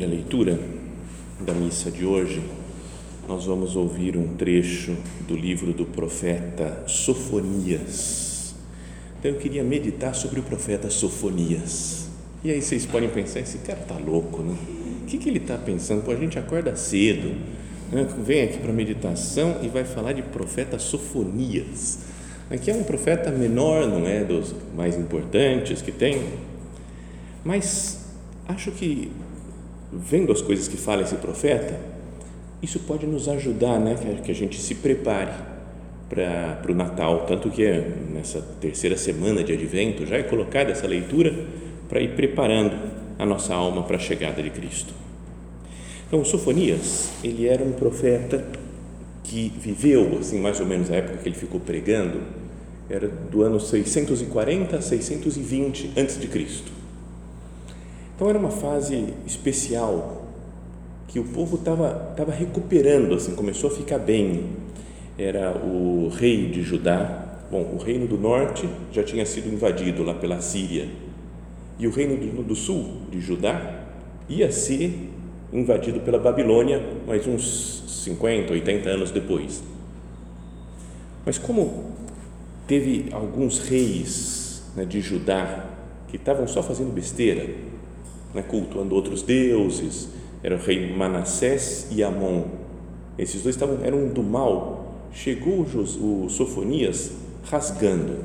primeira leitura da missa de hoje, nós vamos ouvir um trecho do livro do profeta Sofonias. Então eu queria meditar sobre o profeta Sofonias. E aí vocês podem pensar, esse cara tá louco, né? O que, que ele está pensando? Pô, a gente acorda cedo, né? vem aqui para meditação e vai falar de profeta Sofonias. Aqui é um profeta menor, não é dos mais importantes que tem, mas acho que vendo as coisas que fala esse profeta, isso pode nos ajudar, né, que a gente se prepare para o Natal, tanto que é nessa terceira semana de Advento já é colocada essa leitura para ir preparando a nossa alma para a chegada de Cristo. Então, Sofonias, ele era um profeta que viveu, assim, mais ou menos a época que ele ficou pregando, era do ano 640 a 620 antes de Cristo. Então era uma fase especial que o povo estava tava recuperando, assim, começou a ficar bem. Era o rei de Judá, bom, o reino do norte já tinha sido invadido lá pela Síria e o reino do, do sul de Judá ia ser invadido pela Babilônia mais uns 50, 80 anos depois. Mas como teve alguns reis né, de Judá que estavam só fazendo besteira, né, cultuando outros deuses, era o rei Manassés e Amon. Esses dois estavam, eram do mal. Chegou o, Sofonias rasgando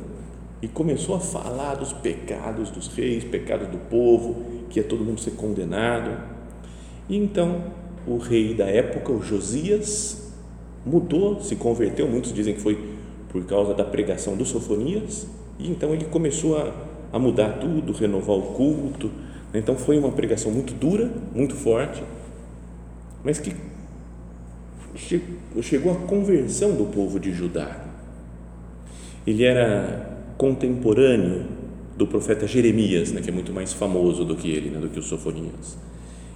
e começou a falar dos pecados dos reis, pecados do povo, que ia todo mundo ser condenado. E então o rei da época, o Josias, mudou, se converteu. Muitos dizem que foi por causa da pregação do Sofonias. E então ele começou a, a mudar tudo, renovar o culto, então foi uma pregação muito dura, muito forte, mas que chegou à conversão do povo de Judá. Ele era contemporâneo do profeta Jeremias, né, que é muito mais famoso do que ele, né, do que os Sofonias.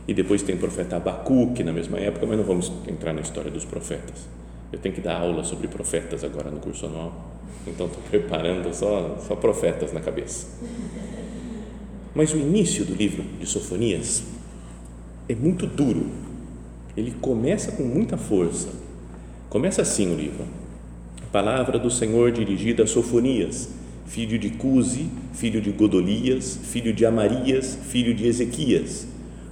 E depois tem o profeta Abacuque na mesma época, mas não vamos entrar na história dos profetas. Eu tenho que dar aula sobre profetas agora no curso anual, então estou preparando só, só profetas na cabeça. Mas o início do livro de Sofonias é muito duro. Ele começa com muita força. Começa assim o livro. Palavra do Senhor dirigida a Sofonias, filho de Cusi, filho de Godolias, filho de Amarias, filho de Ezequias,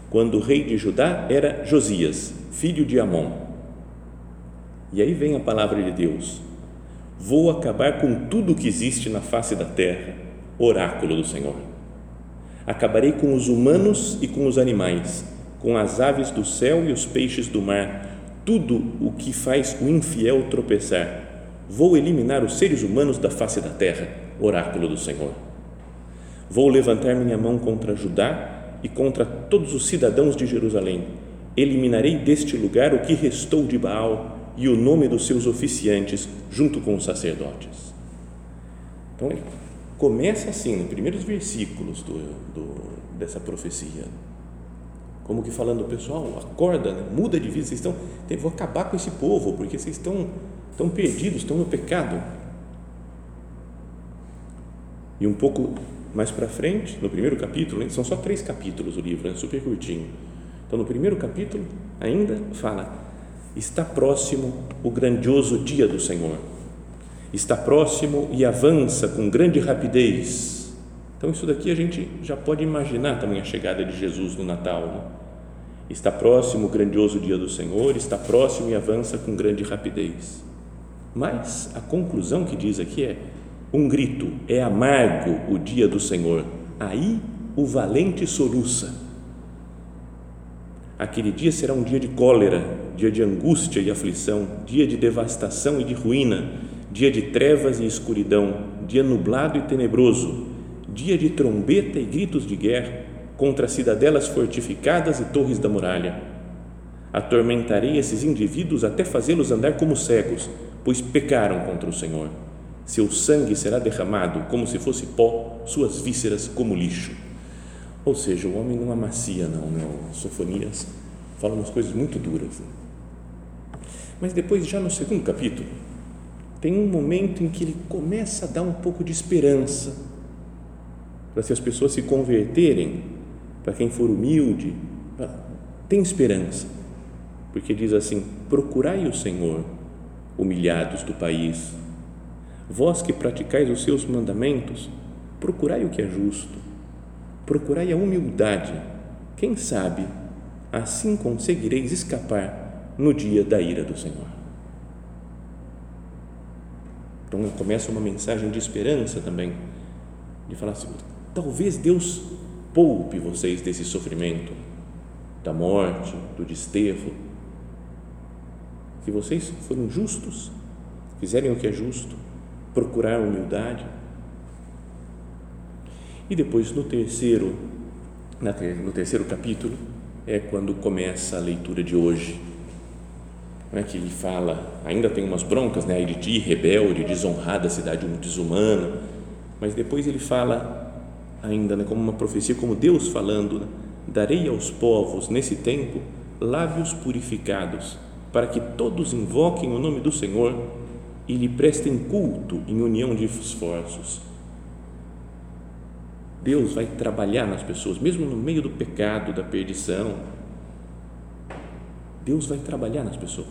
quando o rei de Judá era Josias, filho de Amon. E aí vem a palavra de Deus: Vou acabar com tudo o que existe na face da terra, oráculo do Senhor Acabarei com os humanos e com os animais, com as aves do céu e os peixes do mar, tudo o que faz o infiel tropeçar. Vou eliminar os seres humanos da face da terra, oráculo do Senhor. Vou levantar minha mão contra Judá e contra todos os cidadãos de Jerusalém. Eliminarei deste lugar o que restou de Baal e o nome dos seus oficiantes, junto com os sacerdotes. Então, começa assim, nos primeiros versículos do, do, dessa profecia. Como que falando, pessoal, acorda, né? muda de vida, vocês estão, vou acabar com esse povo, porque vocês estão, estão perdidos, estão no pecado. E um pouco mais para frente, no primeiro capítulo, são só três capítulos o livro, é super curtinho. Então, no primeiro capítulo, ainda fala: está próximo o grandioso dia do Senhor está próximo e avança com grande rapidez. Então, isso daqui a gente já pode imaginar também a chegada de Jesus no Natal. Né? Está próximo o grandioso dia do Senhor, está próximo e avança com grande rapidez. Mas a conclusão que diz aqui é: um grito, é amargo o dia do Senhor, aí o valente soluça. Aquele dia será um dia de cólera, dia de angústia e aflição, dia de devastação e de ruína, dia de trevas e escuridão, dia nublado e tenebroso, dia de trombeta e gritos de guerra contra cidadelas fortificadas e torres da muralha. Atormentarei esses indivíduos até fazê-los andar como cegos, pois pecaram contra o Senhor. Seu sangue será derramado como se fosse pó, suas vísceras como lixo. Ou seja, o homem não amacia, não, né? Sofonias fala umas coisas muito duras. Né? Mas depois, já no segundo capítulo, tem um momento em que ele começa a dar um pouco de esperança para se as pessoas se converterem, para quem for humilde, tem esperança, porque diz assim: procurai o Senhor, humilhados do país, vós que praticais os seus mandamentos, procurai o que é justo, procurai a humildade, quem sabe assim conseguireis escapar no dia da ira do Senhor. Então começa uma mensagem de esperança também, de falar assim: Talvez Deus poupe vocês desse sofrimento, da morte, do desterro. Se vocês forem justos, fizerem o que é justo, procurar humildade. E depois no terceiro, no terceiro capítulo, é quando começa a leitura de hoje, é que ele fala, ainda tem umas broncas, né, ti, rebelde, desonrada, cidade desumana, mas depois ele fala ainda né, como uma profecia, como Deus falando, né? darei aos povos nesse tempo lábios purificados, para que todos invoquem o nome do Senhor e lhe prestem culto em união de esforços. Deus vai trabalhar nas pessoas, mesmo no meio do pecado, da perdição. Deus vai trabalhar nas pessoas.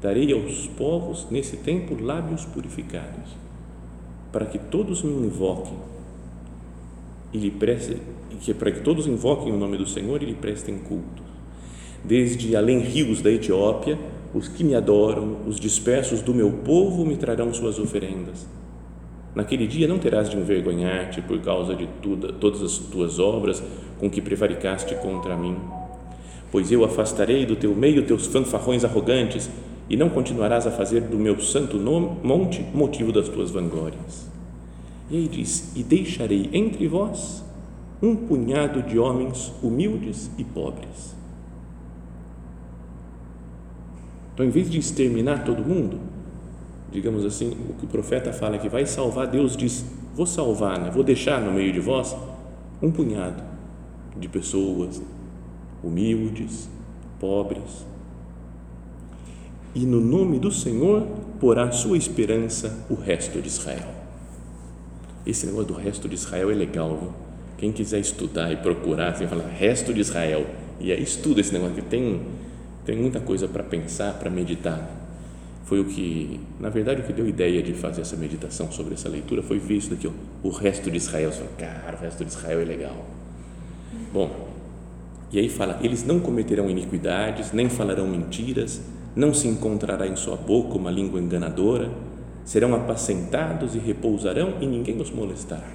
Darei aos povos nesse tempo lábios purificados, para que todos me invoquem e lhe prestem, que para que todos invoquem o nome do Senhor e lhe prestem culto. Desde além rios da Etiópia, os que me adoram, os dispersos do meu povo me trarão suas oferendas. Naquele dia não terás de envergonhar-te por causa de tudo, todas as tuas obras com que prevaricaste contra mim. Pois eu afastarei do teu meio teus fanfarrões arrogantes e não continuarás a fazer do meu santo monte motivo das tuas vanglórias. E aí diz: E deixarei entre vós um punhado de homens humildes e pobres. Então, em vez de exterminar todo mundo, digamos assim, o que o profeta fala que vai salvar, Deus diz: Vou salvar, né? vou deixar no meio de vós um punhado de pessoas humildes, pobres. E no nome do Senhor porá sua esperança o resto de Israel. Esse negócio do resto de Israel é legal, viu? Quem quiser estudar e procurar, você fala resto de Israel, e aí estuda esse negócio, que tem, tem muita coisa para pensar, para meditar. Foi o que, na verdade, o que deu ideia de fazer essa meditação sobre essa leitura foi ver isso daqui, ó, o resto de Israel. Você fala, cara, o resto de Israel é legal. Bom, e aí fala: eles não cometerão iniquidades, nem falarão mentiras, não se encontrará em sua boca uma língua enganadora serão apacentados e repousarão e ninguém os molestará.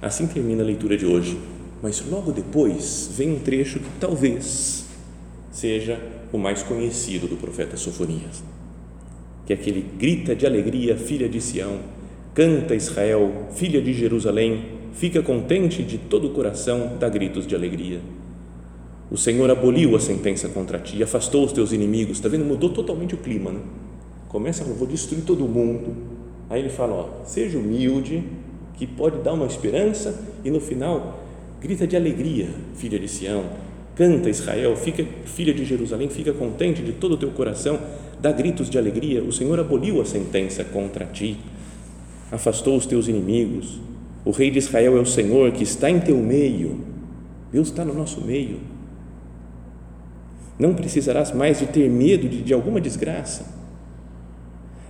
Assim termina a leitura de hoje, mas logo depois vem um trecho que talvez seja o mais conhecido do profeta Sofonias, que é aquele grita de alegria, filha de Sião, canta Israel, filha de Jerusalém, fica contente de todo o coração, dá gritos de alegria. O Senhor aboliu a sentença contra ti, afastou os teus inimigos, está vendo? Mudou totalmente o clima, né? começa a falar, vou destruir todo mundo. Aí ele fala, ó, seja humilde, que pode dar uma esperança, e no final grita de alegria, filha de Sião, canta Israel, fica filha de Jerusalém, fica contente de todo o teu coração, dá gritos de alegria, o Senhor aboliu a sentença contra ti, afastou os teus inimigos, o rei de Israel é o Senhor que está em teu meio, Deus está no nosso meio, não precisarás mais de ter medo de, de alguma desgraça,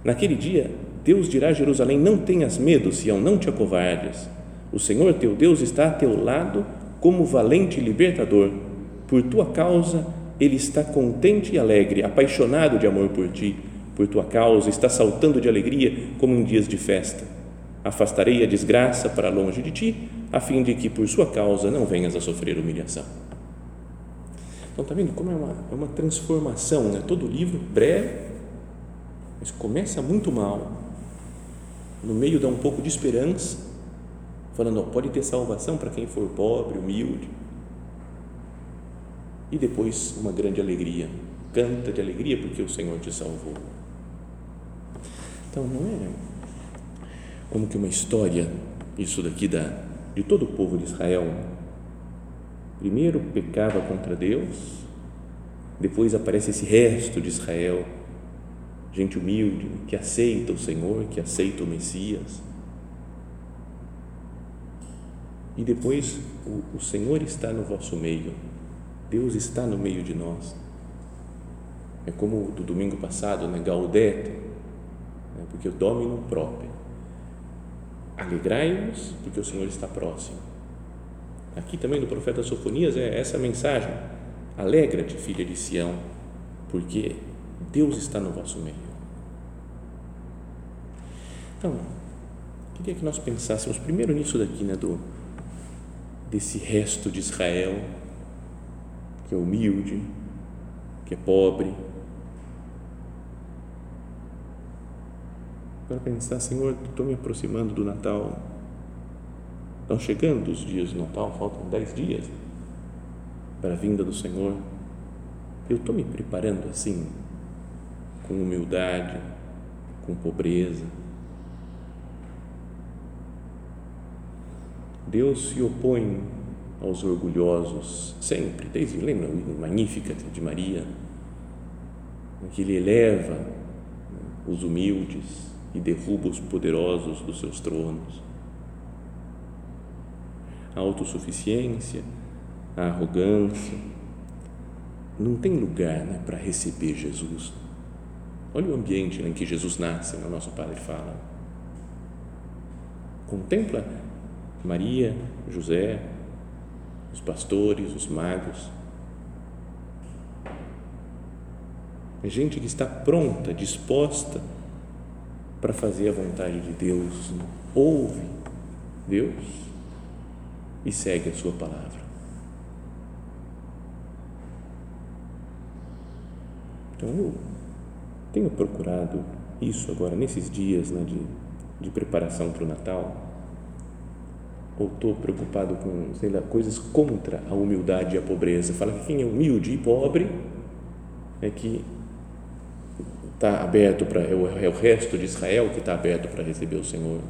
Naquele dia, Deus dirá a Jerusalém: Não tenhas medo, Sião, não te acovardes. O Senhor teu Deus está a teu lado como valente libertador. Por tua causa, ele está contente e alegre, apaixonado de amor por ti. Por tua causa, está saltando de alegria como em dias de festa. Afastarei a desgraça para longe de ti, a fim de que por sua causa não venhas a sofrer humilhação. Então, está vendo como é uma, é uma transformação, né? Todo livro breve, mas começa muito mal, no meio dá um pouco de esperança, falando, ó, pode ter salvação para quem for pobre, humilde, e depois uma grande alegria, canta de alegria porque o Senhor te salvou. Então, não é como que uma história, isso daqui da, de todo o povo de Israel, primeiro pecava contra Deus, depois aparece esse resto de Israel, gente humilde, que aceita o Senhor, que aceita o Messias. E depois o, o Senhor está no vosso meio, Deus está no meio de nós. É como do domingo passado, né? Gaudete, né? porque o Domino próprio. Alegrai-vos, porque o Senhor está próximo Aqui também do profeta Sofonias é essa mensagem: alegra-te, filha de Sião, porque Deus está no vosso meio. Então, queria que nós pensássemos primeiro nisso daqui, né, do, desse resto de Israel, que é humilde, que é pobre. Para pensar, Senhor, estou me aproximando do Natal Estão chegando os dias de Natal, faltam dez dias para a vinda do Senhor. Eu estou me preparando assim, com humildade, com pobreza. Deus se opõe aos orgulhosos sempre, desde lembra o Magnífica de Maria, que ele eleva os humildes e derruba os poderosos dos seus tronos a autossuficiência, a arrogância. Não tem lugar né, para receber Jesus. Olha o ambiente em que Jesus nasce, né, o nosso Padre fala. Contempla Maria, José, os pastores, os magos. É gente que está pronta, disposta para fazer a vontade de Deus. Ouve Deus e segue a Sua palavra. Então, eu tenho procurado isso agora, nesses dias né, de, de preparação para o Natal, ou estou preocupado com, sei lá, coisas contra a humildade e a pobreza. Fala que quem é humilde e pobre é que está aberto para, é o, é o resto de Israel que está aberto para receber o Senhor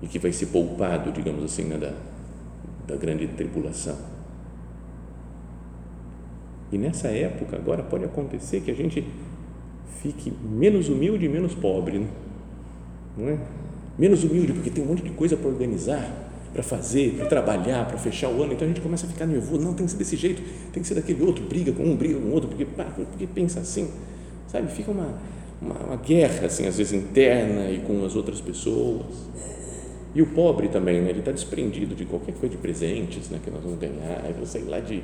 e que vai ser poupado, digamos assim, né, da, da grande tribulação. E nessa época, agora pode acontecer que a gente fique menos humilde e menos pobre, né? não é? Menos humilde porque tem um monte de coisa para organizar, para fazer, para trabalhar, para fechar o ano, então a gente começa a ficar nervoso, não, tem que ser desse jeito, tem que ser daquele outro, briga com um, briga com o outro, porque, pá, porque pensa assim, sabe? Fica uma, uma, uma guerra, assim, às vezes interna e com as outras pessoas. E o pobre também, né? ele está desprendido de qualquer coisa de presentes né? que nós vamos ganhar, sei lá, de,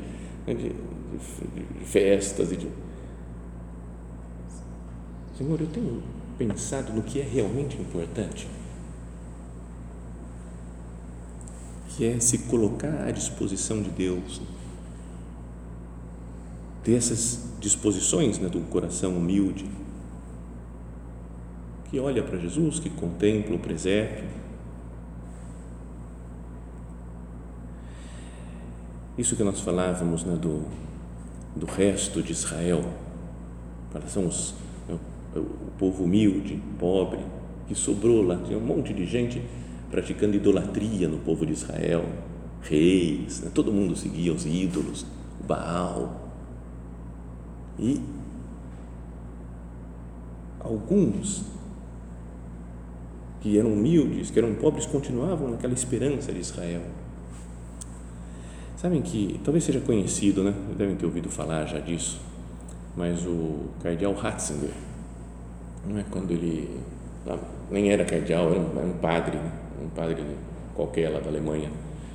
né? de, de festas e de. Senhor, eu tenho pensado no que é realmente importante, que é se colocar à disposição de Deus, ter essas disposições né, do coração humilde, que olha para Jesus, que contempla o presépio, Isso que nós falávamos né, do, do resto de Israel, são os, né, o, povo humilde, pobre, que sobrou lá, tinha um monte de gente praticando idolatria no povo de Israel, reis, né, todo mundo seguia os ídolos, Baal. E alguns que eram humildes, que eram pobres, continuavam naquela esperança de Israel Sabem que, talvez seja conhecido, né? devem ter ouvido falar já disso, mas o cardeal Ratzinger, não é quando ele nem era cardeal, era um, padre, um padre qualquer lá da Alemanha,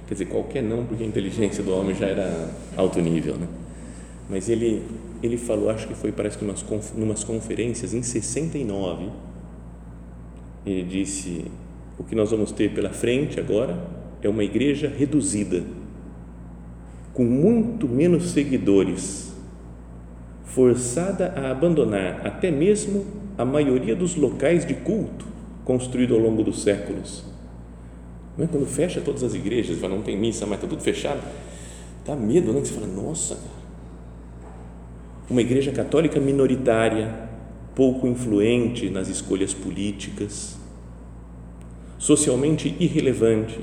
quer dizer, qualquer não, porque a inteligência do homem já era alto nível, né? Mas ele, ele falou, acho que foi, parece que umas, umas conferências em 69, ele disse, o que nós vamos ter pela frente agora é uma igreja reduzida, com muito menos seguidores, forçada a abandonar até mesmo a maioria dos locais de culto construído ao longo dos séculos. Não é? Quando fecha todas as igrejas, não tem missa, mas está tudo fechado, dá medo, não? Você fala, nossa, uma igreja católica minoritária, pouco influente nas escolhas políticas, socialmente irrelevante,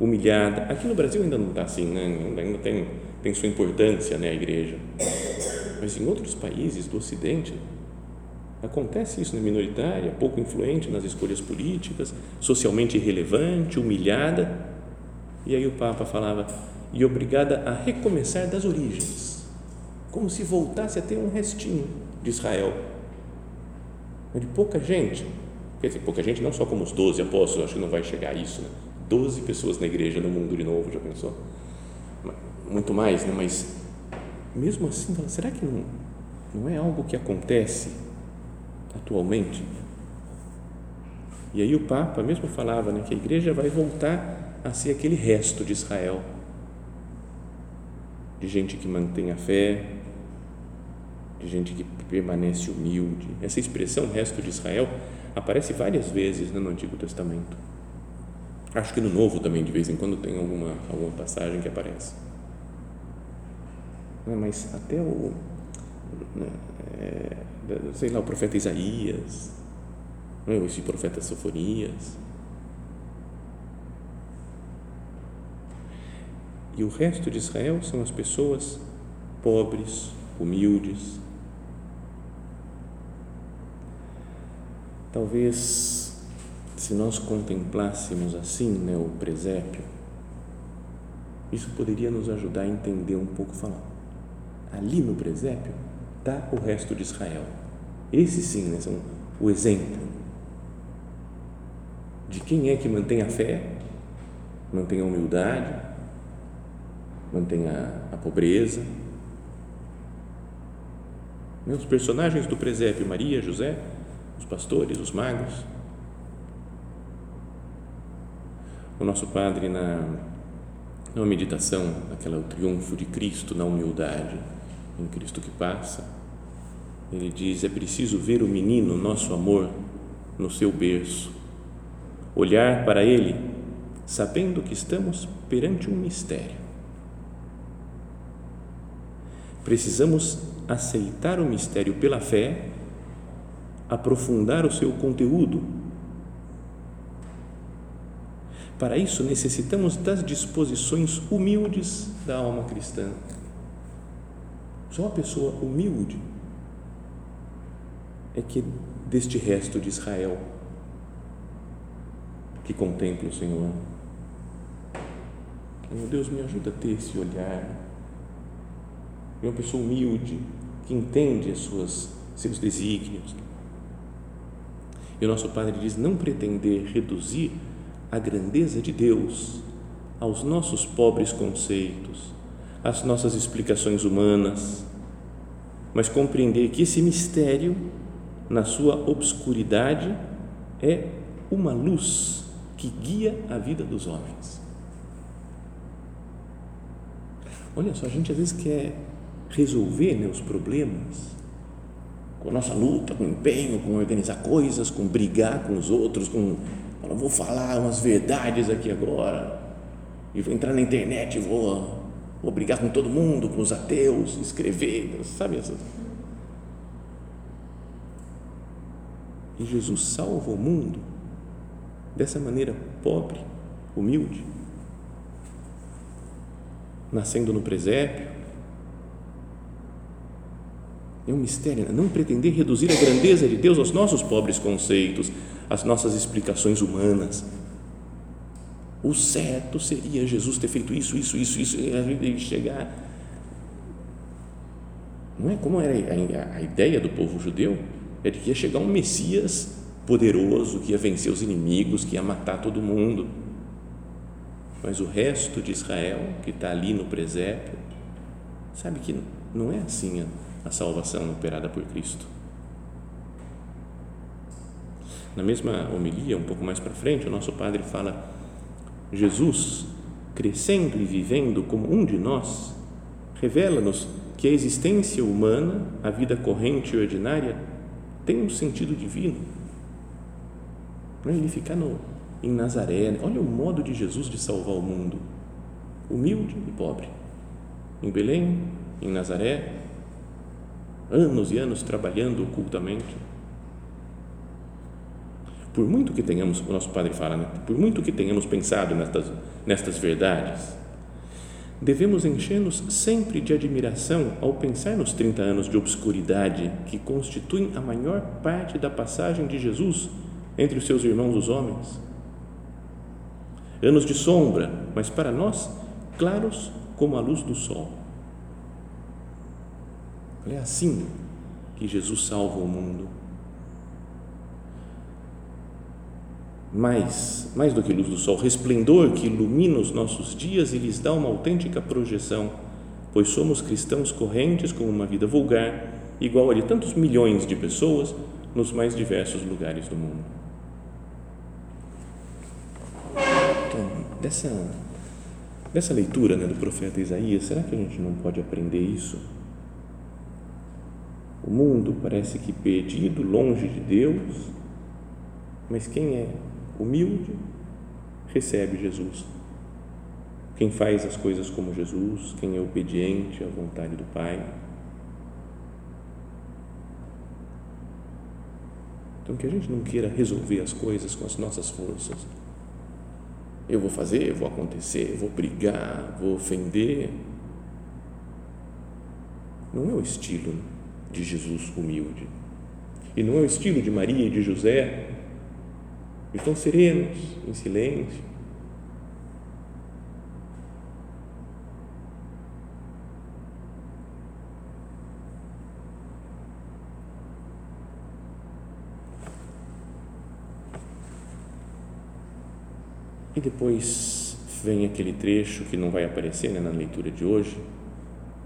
humilhada. Aqui no Brasil ainda não está assim, né? ainda tem, tem sua importância né, a igreja. Mas em outros países do Ocidente, Acontece isso né? minoritária, pouco influente nas escolhas políticas, socialmente irrelevante, humilhada. E aí o Papa falava, e obrigada a recomeçar das origens, como se voltasse a ter um restinho de Israel. De pouca gente, quer dizer, pouca gente não só como os doze apóstolos, acho que não vai chegar a isso, né? Doze pessoas na igreja no mundo de novo, já pensou? Muito mais, né? Mas mesmo assim, será que não, não é algo que acontece atualmente. E aí o Papa mesmo falava né, que a igreja vai voltar a ser aquele resto de Israel, de gente que mantém a fé, de gente que permanece humilde. Essa expressão resto de Israel aparece várias vezes né, no Antigo Testamento. Acho que no Novo também, de vez em quando, tem alguma, alguma passagem que aparece. Mas até o. Né, é, sei lá, o profeta Isaías, é? esse profeta Sofonias. E o resto de Israel são as pessoas pobres, humildes. Talvez, se nós contemplássemos assim né, o presépio, isso poderia nos ajudar a entender um pouco, falar. Ali no presépio está o resto de Israel. Esse sim né, são o exemplo de quem é que mantém a fé, mantém a humildade, mantém a, a pobreza. Né, os personagens do presépio, Maria, José, os pastores, os magos. O nosso Padre, na, na meditação, aquela o triunfo de Cristo na humildade, em Cristo que passa, ele diz: é preciso ver o menino, nosso amor, no seu berço, olhar para ele, sabendo que estamos perante um mistério. Precisamos aceitar o mistério pela fé, aprofundar o seu conteúdo. Para isso, necessitamos das disposições humildes da alma cristã só uma pessoa humilde é que deste resto de Israel que contempla o Senhor. Meu Deus, me ajuda a ter esse olhar. Uma pessoa humilde que entende as suas seus desígnios. E o nosso Padre diz não pretender reduzir a grandeza de Deus aos nossos pobres conceitos, as nossas explicações humanas, mas compreender que esse mistério, na sua obscuridade, é uma luz que guia a vida dos homens. Olha só, a gente às vezes quer resolver né, os problemas com a nossa luta, com empenho, com organizar coisas, com brigar com os outros, com vou falar umas verdades aqui agora e vou entrar na internet vou vou brigar com todo mundo, com os ateus, escrever, sabe essas. E Jesus salva o mundo dessa maneira pobre, humilde, nascendo no presépio. É um mistério, né? não pretender reduzir a grandeza de Deus aos nossos pobres conceitos, às nossas explicações humanas o certo seria Jesus ter feito isso, isso, isso, isso, e chegar. Não é como era a, a, a ideia do povo judeu? É de que ia chegar um Messias poderoso, que ia vencer os inimigos, que ia matar todo mundo. mas o resto de Israel, que está ali no presépio, sabe que não é assim a, a salvação operada por Cristo. Na mesma homilia, um pouco mais para frente, o nosso padre fala: Jesus, crescendo e vivendo como um de nós, revela-nos que a existência humana, a vida corrente e ordinária, tem um sentido divino. Ele ficar no, em Nazaré, olha o modo de Jesus de salvar o mundo, humilde e pobre. Em Belém, em Nazaré, anos e anos trabalhando ocultamente. Por muito que tenhamos, o nosso padre fala, né? por muito que tenhamos pensado nestas, nestas verdades, devemos encher-nos sempre de admiração ao pensar nos 30 anos de obscuridade que constituem a maior parte da passagem de Jesus entre os seus irmãos os homens. Anos de sombra, mas para nós claros como a luz do sol. É assim que Jesus salva o mundo. mais, mais do que luz do sol, resplendor que ilumina os nossos dias e lhes dá uma autêntica projeção, pois somos cristãos correntes com uma vida vulgar, igual a de tantos milhões de pessoas nos mais diversos lugares do mundo. Então, dessa, dessa leitura né, do profeta Isaías, será que a gente não pode aprender isso? O mundo parece que perdido, longe de Deus, mas quem é humilde recebe Jesus. Quem faz as coisas como Jesus, quem é obediente à vontade do Pai. Então, que a gente não queira resolver as coisas com as nossas forças. Eu vou fazer, eu vou acontecer, eu vou brigar, vou ofender. Não é o estilo de Jesus humilde. E não é o estilo de Maria e de José estão serenos, em silêncio. E depois vem aquele trecho que não vai aparecer né, na leitura de hoje,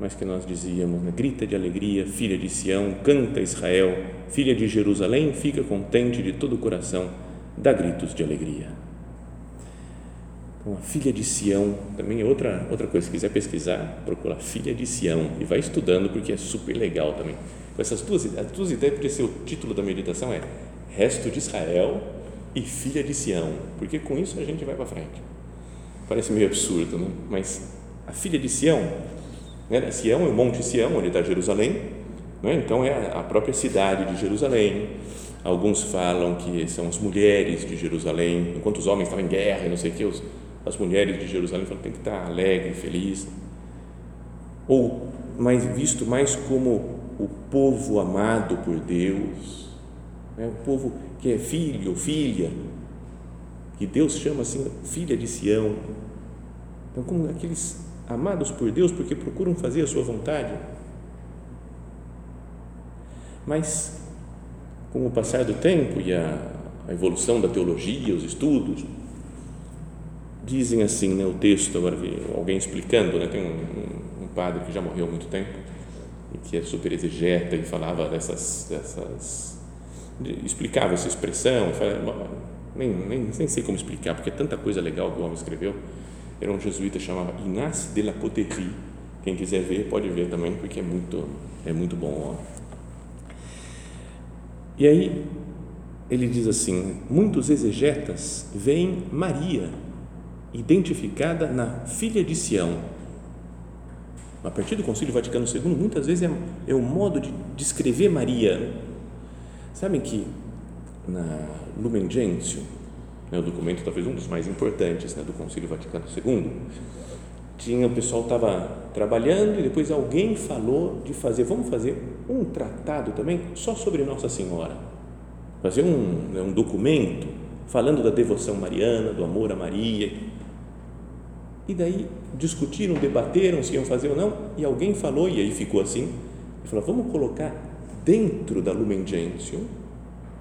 mas que nós dizíamos, né, grita de alegria, filha de Sião, canta Israel, filha de Jerusalém, fica contente de todo o coração dá gritos de alegria. Então, a filha de Sião também é outra, outra coisa. Se quiser pesquisar, procura filha de Sião e vai estudando porque é super legal também. Com essas duas, as duas ideias, podia ser o título da meditação é Resto de Israel e Filha de Sião, porque com isso a gente vai para frente. Parece meio absurdo, né? mas a filha de Sião, né? Sião é o Monte Sião, onde está Jerusalém, né? então é a própria cidade de Jerusalém Alguns falam que são as mulheres de Jerusalém, enquanto os homens estavam em guerra e não sei o que, os, as mulheres de Jerusalém falam que tem que estar alegre, feliz. Ou mais visto mais como o povo amado por Deus, né? o povo que é filho, filha, que Deus chama assim, filha de Sião. Então, como aqueles amados por Deus porque procuram fazer a sua vontade. Mas com o passar do tempo e a, a evolução da teologia, os estudos, dizem assim, né, o texto, agora alguém explicando, né, tem um, um, padre que já morreu há muito tempo e que é super exegeta e falava dessas, dessas explicava essa expressão, falava, nem, nem, nem sei como explicar, porque é tanta coisa legal que o homem escreveu, era um jesuíta chamado Ignace de la Poterie, quem quiser ver pode ver também, porque é muito, é muito bom, ó e aí ele diz assim: muitos exegetas veem Maria identificada na filha de Sião. A partir do Concílio Vaticano II, muitas vezes é, é o modo de descrever Maria. Sabem que na Lumen Gentium, né, o documento talvez um dos mais importantes né, do Concílio Vaticano II, tinha o pessoal estava trabalhando e depois alguém falou de fazer, vamos fazer um tratado também só sobre Nossa Senhora, fazer um, né, um documento falando da devoção mariana, do amor a Maria. E daí discutiram, debateram se iam fazer ou não, e alguém falou, e aí ficou assim, falou, vamos colocar dentro da Lumen Gentium,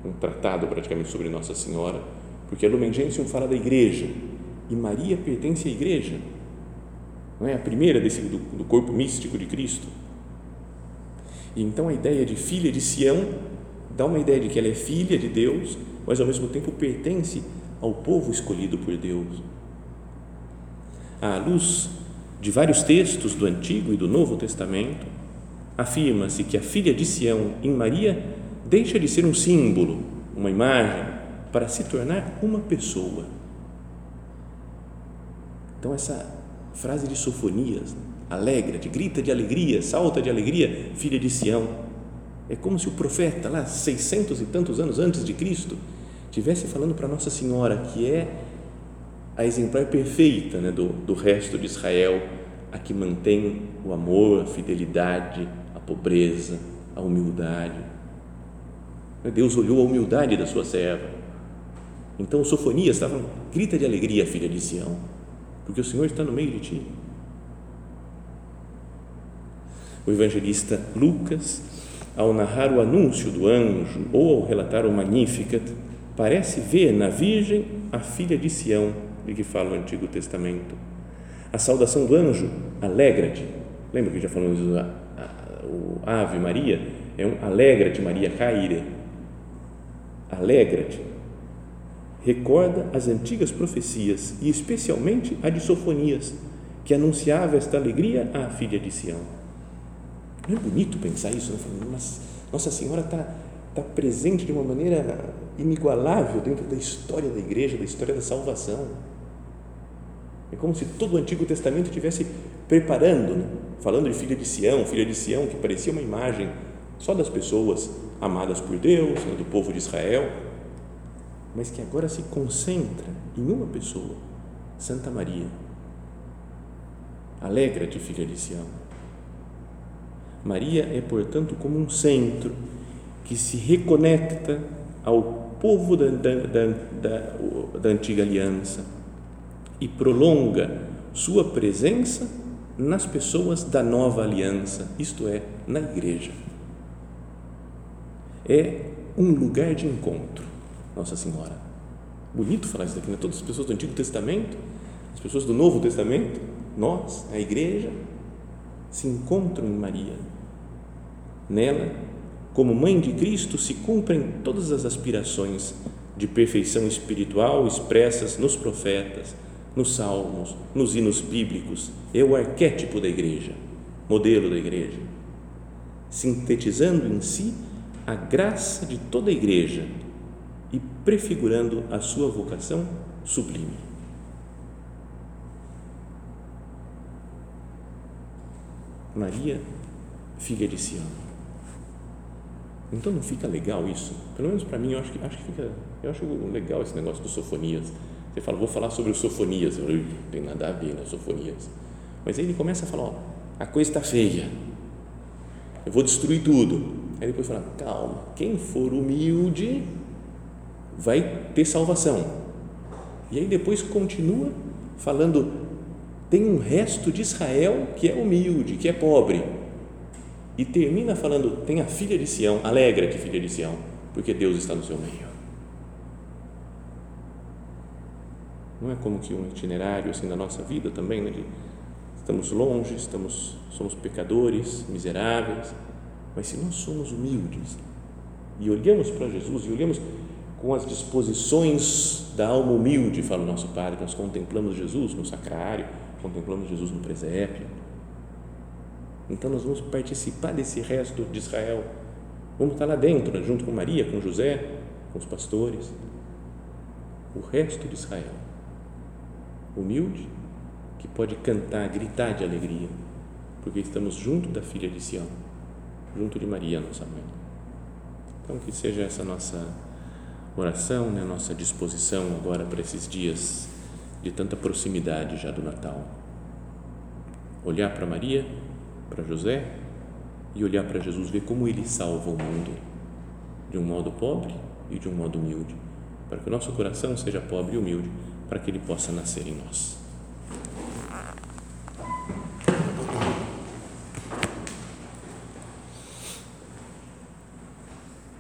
um tratado praticamente sobre Nossa Senhora, porque a Lumen Gentium fala da igreja, e Maria pertence à igreja. Não é a primeira desse, do, do corpo místico de Cristo. E então a ideia de filha de Sião dá uma ideia de que ela é filha de Deus, mas ao mesmo tempo pertence ao povo escolhido por Deus. À luz de vários textos do Antigo e do Novo Testamento, afirma-se que a filha de Sião em Maria deixa de ser um símbolo, uma imagem, para se tornar uma pessoa. Então, essa frase de Sofonias, alegra-te, grita de alegria, salta de alegria, filha de Sião. É como se o profeta, lá seiscentos e tantos anos antes de Cristo, tivesse falando para Nossa Senhora, que é a exemplar perfeita né, do, do resto de Israel, a que mantém o amor, a fidelidade, a pobreza, a humildade. Deus olhou a humildade da sua serva. Então, Sofonias estava, grita de alegria, filha de Sião, porque o Senhor está no meio de ti. O evangelista Lucas, ao narrar o anúncio do anjo ou ao relatar o Magnificat, parece ver na Virgem a filha de Sião, de que fala o Antigo Testamento. A saudação do anjo, alegra-te. Lembra que já falamos do o Ave Maria? É um alegra-te, Maria caire. Alegra-te. Recorda as antigas profecias e especialmente a de Sofonias, que anunciava esta alegria à filha de Sião não é bonito pensar isso? Né? Mas Nossa Senhora está tá presente de uma maneira inigualável dentro da história da igreja, da história da salvação. É como se todo o Antigo Testamento estivesse preparando, né? falando de filha de Sião, filha de Sião, que parecia uma imagem só das pessoas amadas por Deus, né? do povo de Israel, mas que agora se concentra em uma pessoa, Santa Maria. Alegra-te, filha de Sião Maria é, portanto, como um centro que se reconecta ao povo da, da, da, da, antiga aliança e prolonga sua presença nas pessoas da nova aliança, isto é, na igreja. É um lugar de encontro, Nossa Senhora. Bonito falar isso daqui, né? Todas as pessoas do Antigo Testamento, as pessoas do Novo Testamento, nós, a igreja, se encontram em Maria Nela, como mãe de Cristo, se cumprem todas as aspirações de perfeição espiritual expressas nos profetas, nos salmos, nos hinos bíblicos. É o arquétipo da igreja, modelo da igreja, sintetizando em si a graça de toda a igreja e prefigurando a sua vocação sublime. Maria, filha de Sião então não fica legal isso? Pelo menos para mim, eu acho que, acho que fica, eu acho legal esse negócio do Sofonias. Você fala, vou falar sobre o Sofonias. Eu não tem nada a ver, né, Sofonias. Mas aí ele começa a falar, ó, a coisa está feia. Eu vou destruir tudo. Aí depois fala, calma, quem for humilde vai ter salvação. E aí depois continua falando, tem um resto de Israel que é humilde, que é pobre e termina falando: tem a filha de Sião, alegra-te, filha de Sião, porque Deus está no seu meio. Não é como que um itinerário assim da nossa vida também, né? De, estamos longe, estamos, somos pecadores, miseráveis, mas se nós somos humildes e olhamos para Jesus e olhamos com as disposições da alma humilde, fala o nosso Padre, nós contemplamos Jesus no sacrário, contemplamos Jesus no presépio, então nós vamos participar desse resto de Israel. Vamos estar lá dentro, né, junto com Maria, com José, com os pastores. O resto de Israel. Humilde, que pode cantar, gritar de alegria, porque estamos junto da filha de Sião, junto de Maria, nossa mãe. Então, que seja essa nossa oração, né, nossa disposição agora para esses dias de tanta proximidade já do Natal. Olhar para Maria para José e olhar para Jesus, ver como ele salva o mundo de um modo pobre e de um modo humilde, para que o nosso coração seja pobre e humilde, para que ele possa nascer em nós.